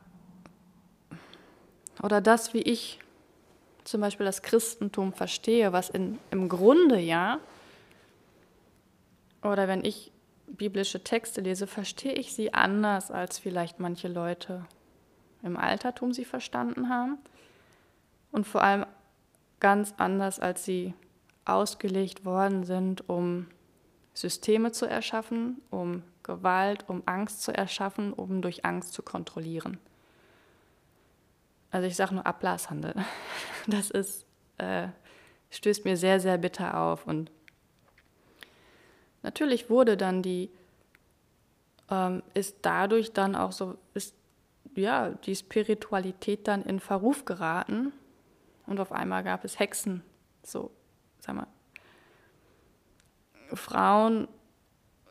oder das, wie ich zum Beispiel das Christentum verstehe, was in, im Grunde ja, oder wenn ich biblische Texte lese, verstehe ich sie anders, als vielleicht manche Leute im Altertum sie verstanden haben. Und vor allem ganz anders, als sie ausgelegt worden sind, um Systeme zu erschaffen, um Gewalt, um Angst zu erschaffen, um durch Angst zu kontrollieren. Also ich sage nur Ablasshandel. [laughs] Das ist, äh, stößt mir sehr, sehr bitter auf. Und natürlich wurde dann die, ähm, ist dadurch dann auch so, ist ja die Spiritualität dann in Verruf geraten. Und auf einmal gab es Hexen, so, sag mal, Frauen,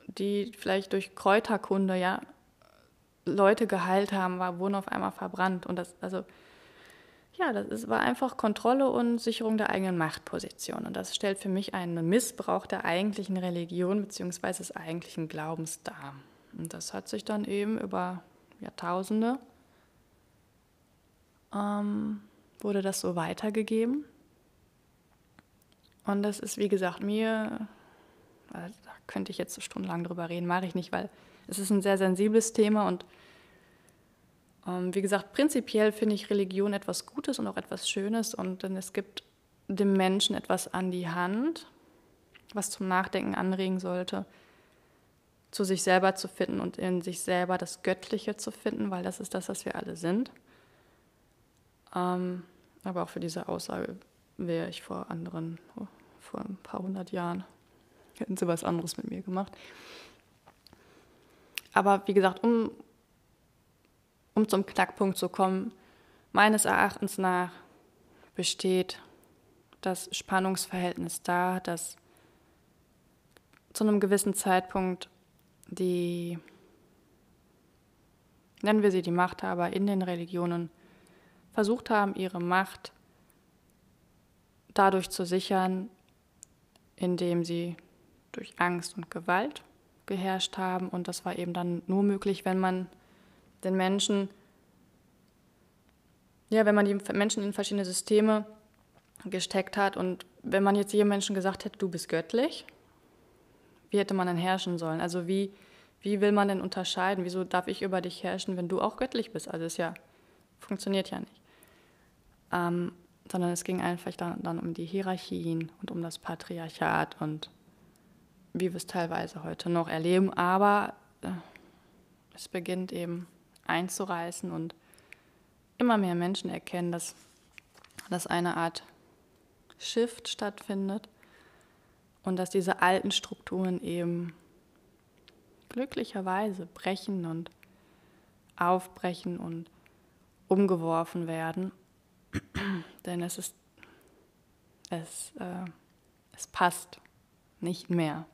die vielleicht durch Kräuterkunde ja Leute geheilt haben, war, wurden auf einmal verbrannt. Und das, also ja, das ist, war einfach Kontrolle und Sicherung der eigenen Machtposition. Und das stellt für mich einen Missbrauch der eigentlichen Religion bzw. des eigentlichen Glaubens dar. Und das hat sich dann eben über Jahrtausende, ähm, wurde das so weitergegeben. Und das ist, wie gesagt, mir, also da könnte ich jetzt stundenlang drüber reden, mache ich nicht, weil es ist ein sehr sensibles Thema und wie gesagt, prinzipiell finde ich Religion etwas Gutes und auch etwas Schönes und denn es gibt dem Menschen etwas an die Hand, was zum Nachdenken anregen sollte, zu sich selber zu finden und in sich selber das Göttliche zu finden, weil das ist das, was wir alle sind. Ähm, aber auch für diese Aussage wäre ich vor anderen, vor ein paar hundert Jahren, hätten sie was anderes mit mir gemacht. Aber wie gesagt, um um zum Knackpunkt zu kommen, meines Erachtens nach besteht das Spannungsverhältnis da, dass zu einem gewissen Zeitpunkt die, nennen wir sie die Machthaber in den Religionen, versucht haben, ihre Macht dadurch zu sichern, indem sie durch Angst und Gewalt geherrscht haben. Und das war eben dann nur möglich, wenn man den Menschen, ja, wenn man die Menschen in verschiedene Systeme gesteckt hat und wenn man jetzt jedem Menschen gesagt hätte, du bist göttlich, wie hätte man dann herrschen sollen? Also wie, wie will man denn unterscheiden? Wieso darf ich über dich herrschen, wenn du auch göttlich bist? Also es ja, funktioniert ja nicht. Ähm, sondern es ging einfach dann, dann um die Hierarchien und um das Patriarchat und wie wir es teilweise heute noch erleben. Aber äh, es beginnt eben einzureißen und immer mehr Menschen erkennen, dass, dass eine Art Shift stattfindet und dass diese alten Strukturen eben glücklicherweise brechen und aufbrechen und umgeworfen werden. [clears throat] Denn es ist, es, äh, es passt nicht mehr.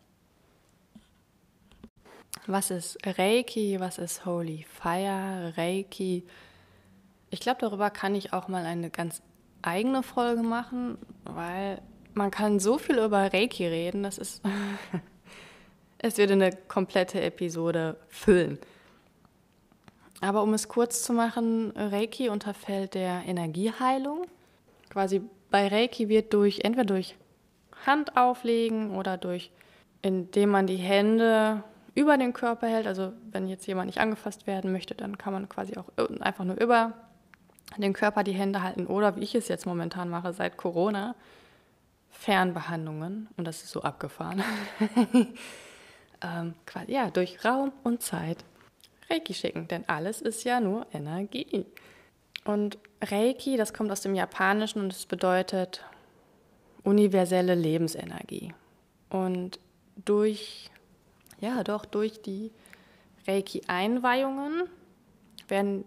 Was ist Reiki? Was ist Holy Fire? Reiki? Ich glaube, darüber kann ich auch mal eine ganz eigene Folge machen, weil man kann so viel über Reiki reden, das ist. [laughs] es würde eine komplette Episode füllen. Aber um es kurz zu machen, Reiki unterfällt der Energieheilung. Quasi bei Reiki wird durch entweder durch Hand auflegen oder durch indem man die Hände über den Körper hält. Also wenn jetzt jemand nicht angefasst werden möchte, dann kann man quasi auch einfach nur über den Körper die Hände halten oder wie ich es jetzt momentan mache seit Corona, Fernbehandlungen und das ist so abgefahren. [laughs] ähm, quasi, ja, durch Raum und Zeit Reiki schicken, denn alles ist ja nur Energie. Und Reiki, das kommt aus dem Japanischen und es bedeutet universelle Lebensenergie. Und durch ja, doch durch die Reiki-Einweihungen werden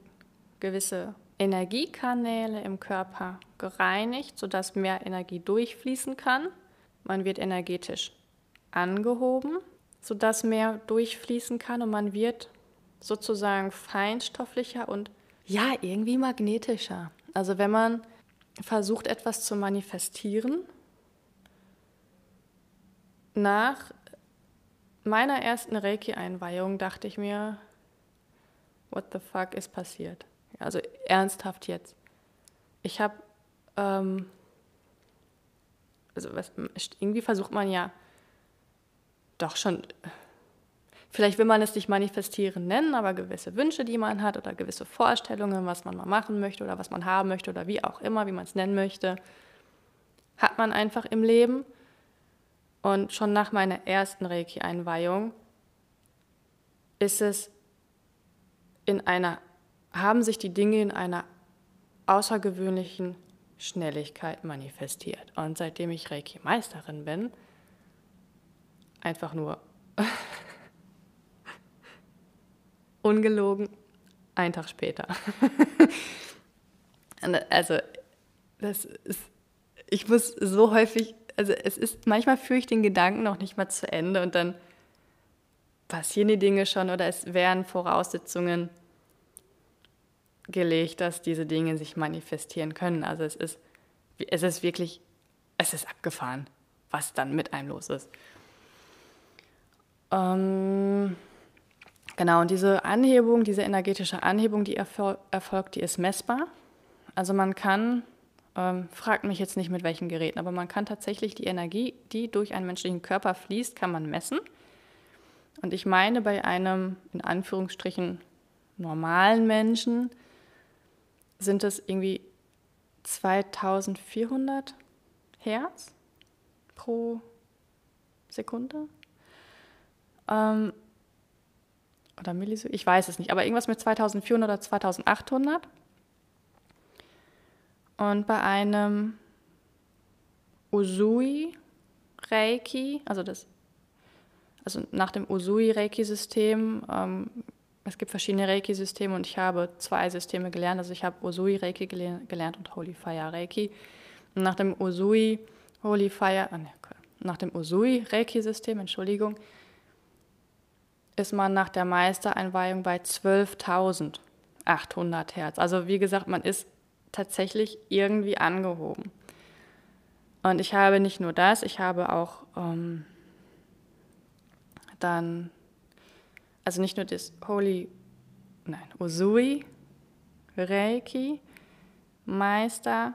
gewisse Energiekanäle im Körper gereinigt, sodass mehr Energie durchfließen kann. Man wird energetisch angehoben, sodass mehr durchfließen kann und man wird sozusagen feinstofflicher und ja, irgendwie magnetischer. Also wenn man versucht, etwas zu manifestieren, nach meiner ersten Reiki-Einweihung dachte ich mir, what the fuck ist passiert? Also ernsthaft jetzt. Ich habe, ähm, also was, irgendwie versucht man ja doch schon, vielleicht will man es nicht manifestieren nennen, aber gewisse Wünsche, die man hat oder gewisse Vorstellungen, was man mal machen möchte oder was man haben möchte oder wie auch immer, wie man es nennen möchte, hat man einfach im Leben. Und schon nach meiner ersten Reiki-Einweihung ist es in einer, haben sich die Dinge in einer außergewöhnlichen Schnelligkeit manifestiert. Und seitdem ich Reiki-Meisterin bin, einfach nur [laughs] ungelogen, ein Tag später. [laughs] also, das ist, ich muss so häufig, also es ist, manchmal führe ich den Gedanken noch nicht mal zu Ende und dann passieren die Dinge schon oder es wären Voraussetzungen gelegt, dass diese Dinge sich manifestieren können. Also es ist, es ist wirklich, es ist abgefahren, was dann mit einem los ist. Ähm, genau, und diese Anhebung, diese energetische Anhebung, die erfol erfolgt, die ist messbar. Also man kann, ähm, fragt mich jetzt nicht mit welchen Geräten, aber man kann tatsächlich die Energie, die durch einen menschlichen Körper fließt, kann man messen. Und ich meine, bei einem in Anführungsstrichen normalen Menschen sind es irgendwie 2400 Hertz pro Sekunde. Ähm, oder Millisekunden, ich weiß es nicht, aber irgendwas mit 2400 oder 2800. Und bei einem Usui Reiki, also das also nach dem Usui-Reiki-System, ähm, es gibt verschiedene Reiki-Systeme und ich habe zwei Systeme gelernt. Also ich habe Usui-Reiki gelernt und Holy Fire Reiki. Und nach dem Usui Holy Fire, ne, nach dem Usui-Reiki-System, Entschuldigung, ist man nach der Meistereinweihung bei 12.800 Hertz. Also wie gesagt, man ist tatsächlich irgendwie angehoben. Und ich habe nicht nur das, ich habe auch ähm, dann, also nicht nur das Holy, nein, Usui, Reiki, Meister,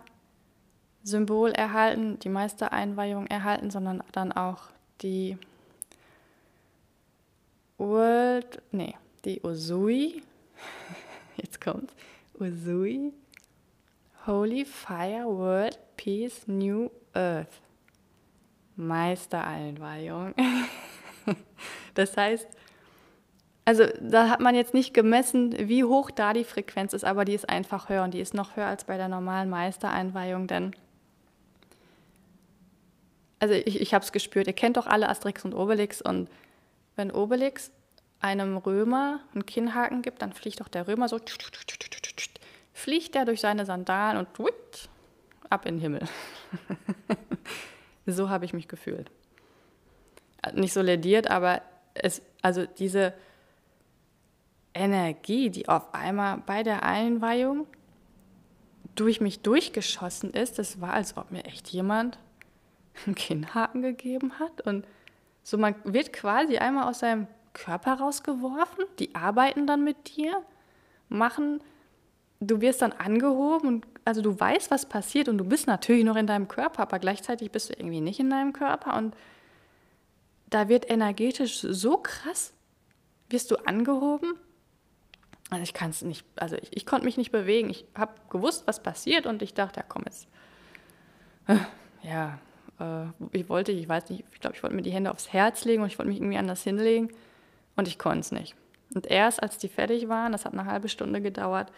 Symbol erhalten, die Meistereinweihung erhalten, sondern dann auch die World, nee, die Usui, [laughs] jetzt kommt Usui, Holy Fire World Peace New Earth. Meistereinweihung. [laughs] Das heißt, also da hat man jetzt nicht gemessen, wie hoch da die Frequenz ist, aber die ist einfach höher und die ist noch höher als bei der normalen Meistereinweihung, denn also ich, ich habe es gespürt, ihr kennt doch alle Asterix und Obelix und wenn Obelix einem Römer einen Kinnhaken gibt, dann fliegt doch der Römer so, fliegt er durch seine Sandalen und ab in den Himmel. [laughs] so habe ich mich gefühlt. Nicht so lediert, aber es, also diese Energie, die auf einmal bei der Einweihung durch mich durchgeschossen ist, das war, als ob mir echt jemand [laughs] einen Kinnhaken gegeben hat. Und so, man wird quasi einmal aus seinem Körper rausgeworfen, die arbeiten dann mit dir, machen, du wirst dann angehoben und also du weißt, was passiert und du bist natürlich noch in deinem Körper, aber gleichzeitig bist du irgendwie nicht in deinem Körper und da wird energetisch so krass, wirst du angehoben. Also ich kann es nicht, also ich, ich konnte mich nicht bewegen. Ich habe gewusst, was passiert und ich dachte, ja komm jetzt. [laughs] Ja, äh, ich wollte, ich weiß nicht, ich glaube, ich wollte mir die Hände aufs Herz legen und ich wollte mich irgendwie anders hinlegen und ich konnte es nicht. Und erst als die fertig waren, das hat eine halbe Stunde gedauert,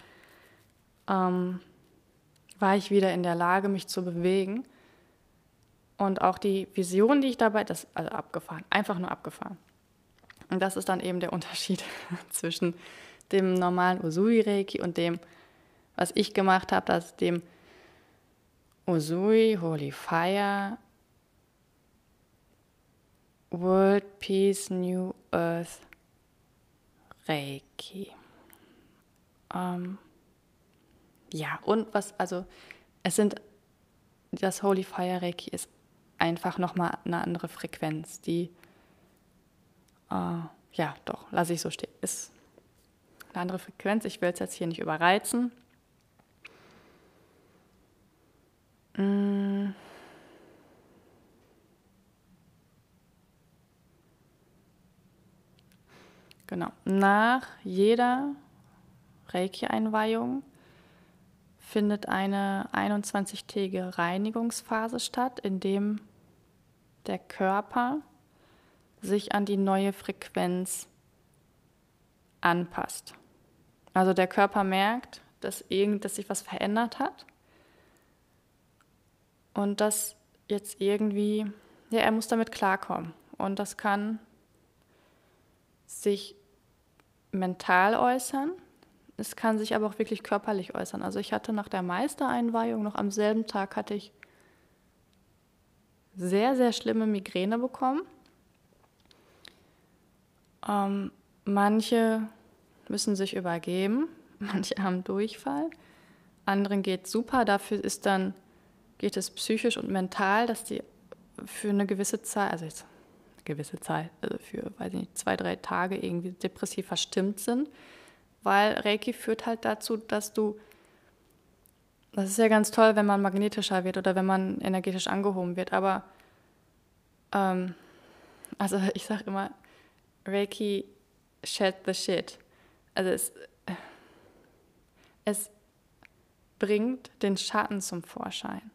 ähm, war ich wieder in der Lage, mich zu bewegen. Und auch die Vision, die ich dabei, das also abgefahren, einfach nur abgefahren. Und das ist dann eben der [laughs] Unterschied zwischen dem normalen Usui-Reiki und dem, was ich gemacht habe, dass dem Usui, Holy Fire, World Peace New Earth Reiki. Ähm, ja, und was, also es sind, das Holy Fire Reiki ist einfach nochmal eine andere Frequenz, die, äh, ja, doch, lasse ich so stehen, ist eine andere Frequenz. Ich will es jetzt hier nicht überreizen. Mm. Genau. Nach jeder Reiki-Einweihung findet eine 21-tägige Reinigungsphase statt, in dem der Körper sich an die neue Frequenz anpasst. Also der Körper merkt, dass, irgend, dass sich was verändert hat und dass jetzt irgendwie, ja, er muss damit klarkommen. Und das kann sich mental äußern, es kann sich aber auch wirklich körperlich äußern. Also ich hatte nach der Meistereinweihung noch am selben Tag hatte ich sehr, sehr schlimme Migräne bekommen. Ähm, manche müssen sich übergeben, [laughs] manche haben Durchfall, anderen geht super. Dafür ist dann geht es psychisch und mental, dass die für eine gewisse Zeit, also jetzt gewisse Zeit, also für weiß nicht, zwei, drei Tage irgendwie depressiv verstimmt sind weil Reiki führt halt dazu, dass du, das ist ja ganz toll, wenn man magnetischer wird oder wenn man energetisch angehoben wird, aber ähm, also [laughs] ich sage immer, Reiki shed the shit. Also es, es bringt den Schatten zum Vorschein.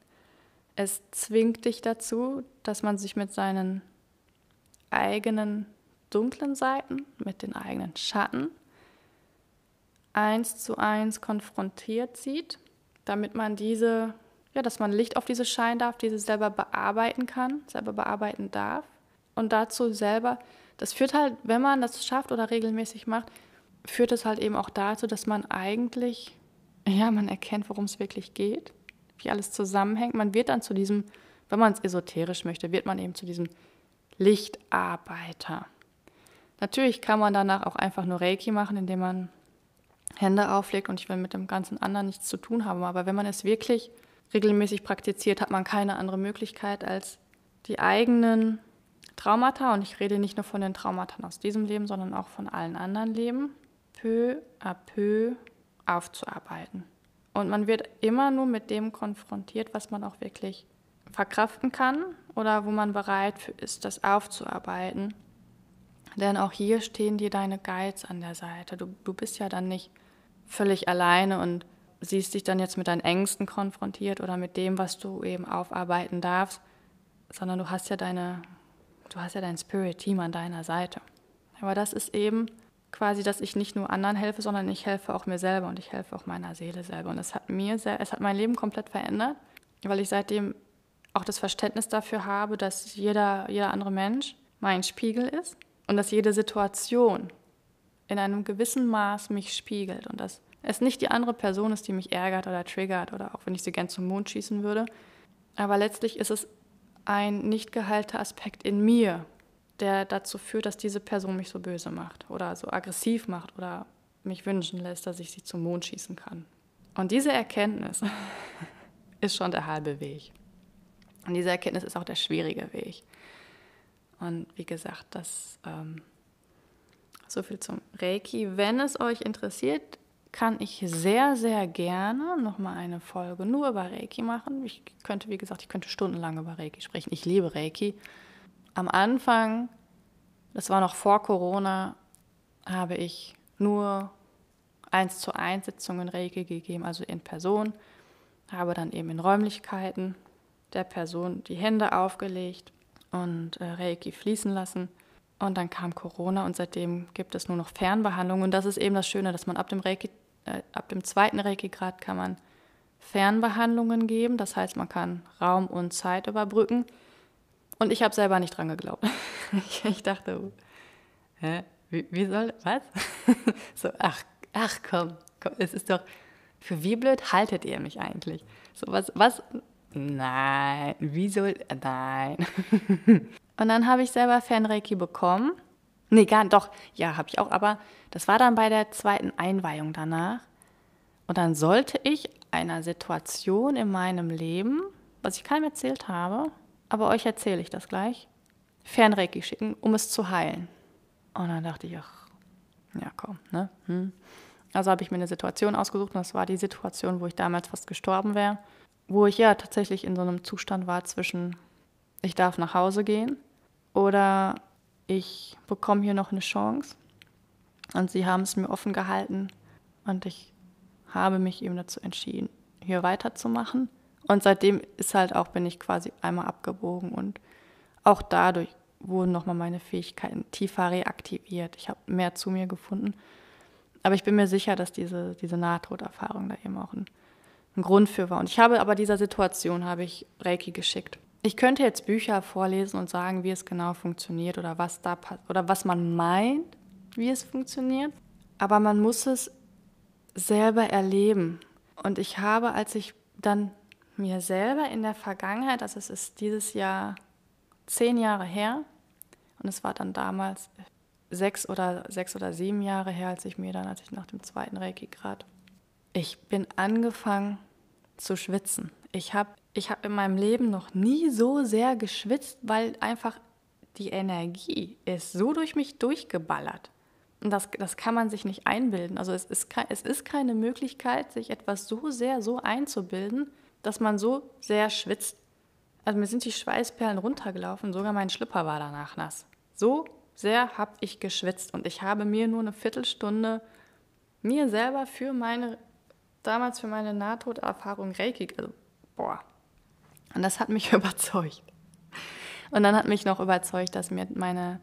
Es zwingt dich dazu, dass man sich mit seinen eigenen dunklen Seiten, mit den eigenen Schatten eins zu eins konfrontiert sieht, damit man diese, ja, dass man Licht auf diese scheinen darf, diese selber bearbeiten kann, selber bearbeiten darf. Und dazu selber, das führt halt, wenn man das schafft oder regelmäßig macht, führt es halt eben auch dazu, dass man eigentlich, ja, man erkennt, worum es wirklich geht, wie alles zusammenhängt. Man wird dann zu diesem, wenn man es esoterisch möchte, wird man eben zu diesem Lichtarbeiter. Natürlich kann man danach auch einfach nur Reiki machen, indem man Hände auflegt und ich will mit dem ganzen anderen nichts zu tun haben. Aber wenn man es wirklich regelmäßig praktiziert, hat man keine andere Möglichkeit, als die eigenen Traumata, und ich rede nicht nur von den Traumata aus diesem Leben, sondern auch von allen anderen Leben, peu à peu aufzuarbeiten. Und man wird immer nur mit dem konfrontiert, was man auch wirklich verkraften kann oder wo man bereit ist, das aufzuarbeiten. Denn auch hier stehen dir deine Guides an der Seite. Du, du bist ja dann nicht völlig alleine und siehst dich dann jetzt mit deinen Ängsten konfrontiert oder mit dem, was du eben aufarbeiten darfst, sondern du hast ja deine, du hast ja dein Spirit-Team an deiner Seite. Aber das ist eben quasi, dass ich nicht nur anderen helfe, sondern ich helfe auch mir selber und ich helfe auch meiner Seele selber. Und es hat mir, es hat mein Leben komplett verändert, weil ich seitdem auch das Verständnis dafür habe, dass jeder, jeder andere Mensch mein Spiegel ist und dass jede Situation in einem gewissen Maß mich spiegelt und dass es nicht die andere Person ist, die mich ärgert oder triggert oder auch wenn ich sie gern zum Mond schießen würde. Aber letztlich ist es ein nicht geheilter Aspekt in mir, der dazu führt, dass diese Person mich so böse macht oder so aggressiv macht oder mich wünschen lässt, dass ich sie zum Mond schießen kann. Und diese Erkenntnis [laughs] ist schon der halbe Weg. Und diese Erkenntnis ist auch der schwierige Weg. Und wie gesagt, das ähm, so viel zum Reiki. Wenn es euch interessiert, kann ich sehr, sehr gerne nochmal eine Folge nur über Reiki machen. Ich könnte, wie gesagt, ich könnte stundenlang über Reiki sprechen. Ich liebe Reiki. Am Anfang, das war noch vor Corona, habe ich nur eins zu eins Sitzungen Reiki gegeben, also in Person, habe dann eben in Räumlichkeiten der Person die Hände aufgelegt und äh, Reiki fließen lassen. Und dann kam Corona und seitdem gibt es nur noch Fernbehandlung. Und das ist eben das Schöne, dass man ab dem, Reiki, äh, ab dem zweiten Reiki-Grad kann man Fernbehandlungen geben. Das heißt, man kann Raum und Zeit überbrücken. Und ich habe selber nicht dran geglaubt. [laughs] ich, ich dachte, hä? Wie, wie soll, was? [laughs] so, ach, ach komm, komm, es ist doch, für wie blöd haltet ihr mich eigentlich? So, was, was, nein, wie soll, nein. [laughs] Und dann habe ich selber Fernreiki bekommen. Nee, gar nicht, doch, ja, habe ich auch, aber das war dann bei der zweiten Einweihung danach. Und dann sollte ich einer Situation in meinem Leben, was ich keinem erzählt habe, aber euch erzähle ich das gleich, Fernreiki schicken, um es zu heilen. Und dann dachte ich, ach, ja komm, ne? Hm. Also habe ich mir eine Situation ausgesucht und das war die Situation, wo ich damals fast gestorben wäre, wo ich ja tatsächlich in so einem Zustand war zwischen, ich darf nach Hause gehen oder ich bekomme hier noch eine Chance. Und sie haben es mir offen gehalten und ich habe mich eben dazu entschieden, hier weiterzumachen. Und seitdem ist halt auch, bin ich quasi einmal abgebogen und auch dadurch wurden nochmal meine Fähigkeiten tiefer reaktiviert. Ich habe mehr zu mir gefunden. Aber ich bin mir sicher, dass diese, diese Nahtoderfahrung da eben auch ein, ein Grund für war. Und ich habe aber dieser Situation habe ich Reiki geschickt. Ich könnte jetzt Bücher vorlesen und sagen, wie es genau funktioniert oder was da oder was man meint, wie es funktioniert. Aber man muss es selber erleben. Und ich habe, als ich dann mir selber in der Vergangenheit, also es ist dieses Jahr zehn Jahre her, und es war dann damals sechs oder sechs oder sieben Jahre her, als ich mir dann, als ich nach dem zweiten Reiki grad, ich bin angefangen zu schwitzen. Ich habe ich hab in meinem Leben noch nie so sehr geschwitzt, weil einfach die Energie ist so durch mich durchgeballert. Und das, das kann man sich nicht einbilden. Also es ist, es ist keine Möglichkeit, sich etwas so sehr so einzubilden, dass man so sehr schwitzt. Also mir sind die Schweißperlen runtergelaufen, sogar mein Schlipper war danach nass. So sehr habe ich geschwitzt und ich habe mir nur eine Viertelstunde mir selber für meine, damals für meine Nahtoderfahrung Reiki, also boah. Und das hat mich [laughs] überzeugt. Und dann hat mich noch überzeugt, dass mir meine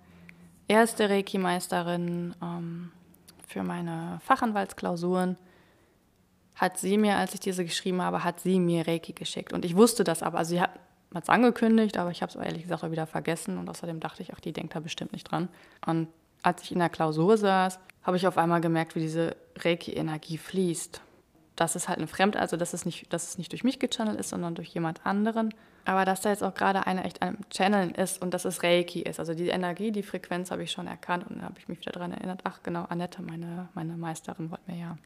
erste Reiki-Meisterin ähm, für meine Fachanwaltsklausuren hat sie mir, als ich diese geschrieben habe, hat sie mir Reiki geschickt. Und ich wusste das aber. Also sie hat es angekündigt, aber ich habe es ehrlich gesagt auch wieder vergessen. Und außerdem dachte ich, ach, die denkt da bestimmt nicht dran. Und als ich in der Klausur saß, habe ich auf einmal gemerkt, wie diese Reiki-Energie fließt. Das ist halt ein Fremd, also dass es nicht, dass es nicht durch mich gechannelt ist, sondern durch jemand anderen. Aber dass da jetzt auch gerade einer echt am Channeln ist und dass es Reiki ist. Also die Energie, die Frequenz habe ich schon erkannt und dann habe ich mich wieder daran erinnert, ach genau, Annette, meine, meine Meisterin, wollte mir ja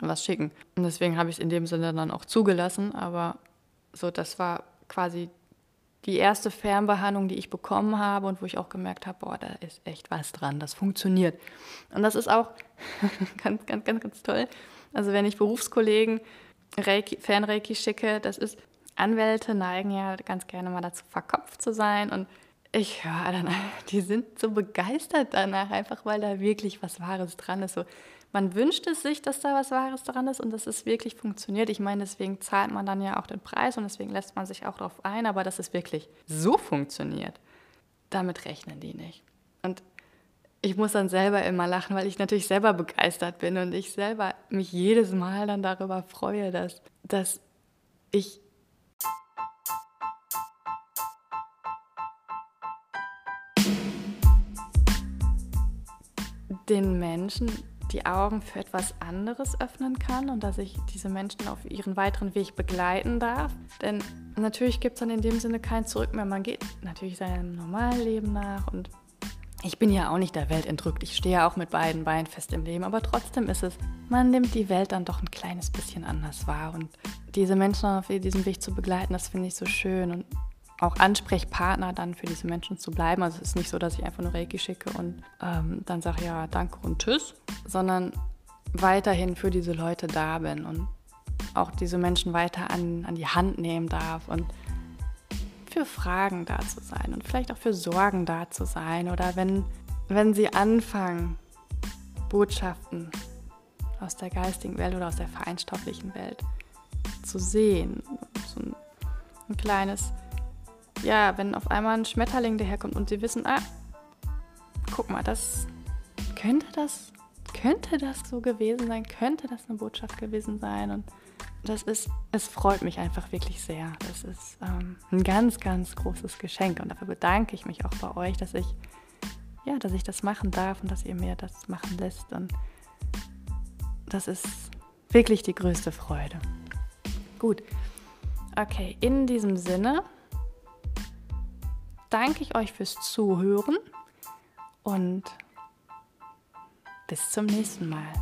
was schicken. Und deswegen habe ich es in dem Sinne dann auch zugelassen. Aber so, das war quasi die erste Fernbehandlung, die ich bekommen habe und wo ich auch gemerkt habe, boah, da ist echt was dran, das funktioniert. Und das ist auch [laughs] ganz, ganz, ganz, ganz toll. Also wenn ich Berufskollegen Reiki, Fernreiki schicke, das ist Anwälte neigen ja ganz gerne mal dazu, verkopft zu sein. Und ich höre dann, [laughs] die sind so begeistert danach, einfach weil da wirklich was Wahres dran ist. So, man wünscht es sich, dass da was Wahres dran ist und dass es wirklich funktioniert. Ich meine, deswegen zahlt man dann ja auch den Preis und deswegen lässt man sich auch darauf ein, aber dass es wirklich so funktioniert, damit rechnen die nicht. Ich muss dann selber immer lachen, weil ich natürlich selber begeistert bin und ich selber mich jedes Mal dann darüber freue, dass, dass ich den Menschen die Augen für etwas anderes öffnen kann und dass ich diese Menschen auf ihren weiteren Weg begleiten darf. Denn natürlich gibt es dann in dem Sinne kein Zurück mehr. Man geht natürlich seinem normalen Leben nach und ich bin ja auch nicht der Welt entrückt. Ich stehe ja auch mit beiden Beinen fest im Leben, aber trotzdem ist es, man nimmt die Welt dann doch ein kleines bisschen anders wahr und diese Menschen auf diesem Weg zu begleiten, das finde ich so schön und auch Ansprechpartner dann für diese Menschen zu bleiben. Also es ist nicht so, dass ich einfach nur Reiki schicke und ähm, dann sage ja danke und tschüss, sondern weiterhin für diese Leute da bin und auch diese Menschen weiter an, an die Hand nehmen darf und für Fragen da zu sein und vielleicht auch für Sorgen da zu sein oder wenn, wenn sie anfangen, Botschaften aus der geistigen Welt oder aus der feinstofflichen Welt zu sehen. So ein, ein kleines ja, wenn auf einmal ein Schmetterling daherkommt und sie wissen, ah, guck mal, das könnte das, könnte das so gewesen sein, könnte das eine Botschaft gewesen sein und das ist, es freut mich einfach wirklich sehr. Das ist ähm, ein ganz, ganz großes Geschenk und dafür bedanke ich mich auch bei euch, dass ich, ja, dass ich das machen darf und dass ihr mir das machen lässt und das ist wirklich die größte Freude. Gut, okay, in diesem Sinne danke ich euch fürs Zuhören und bis zum nächsten Mal.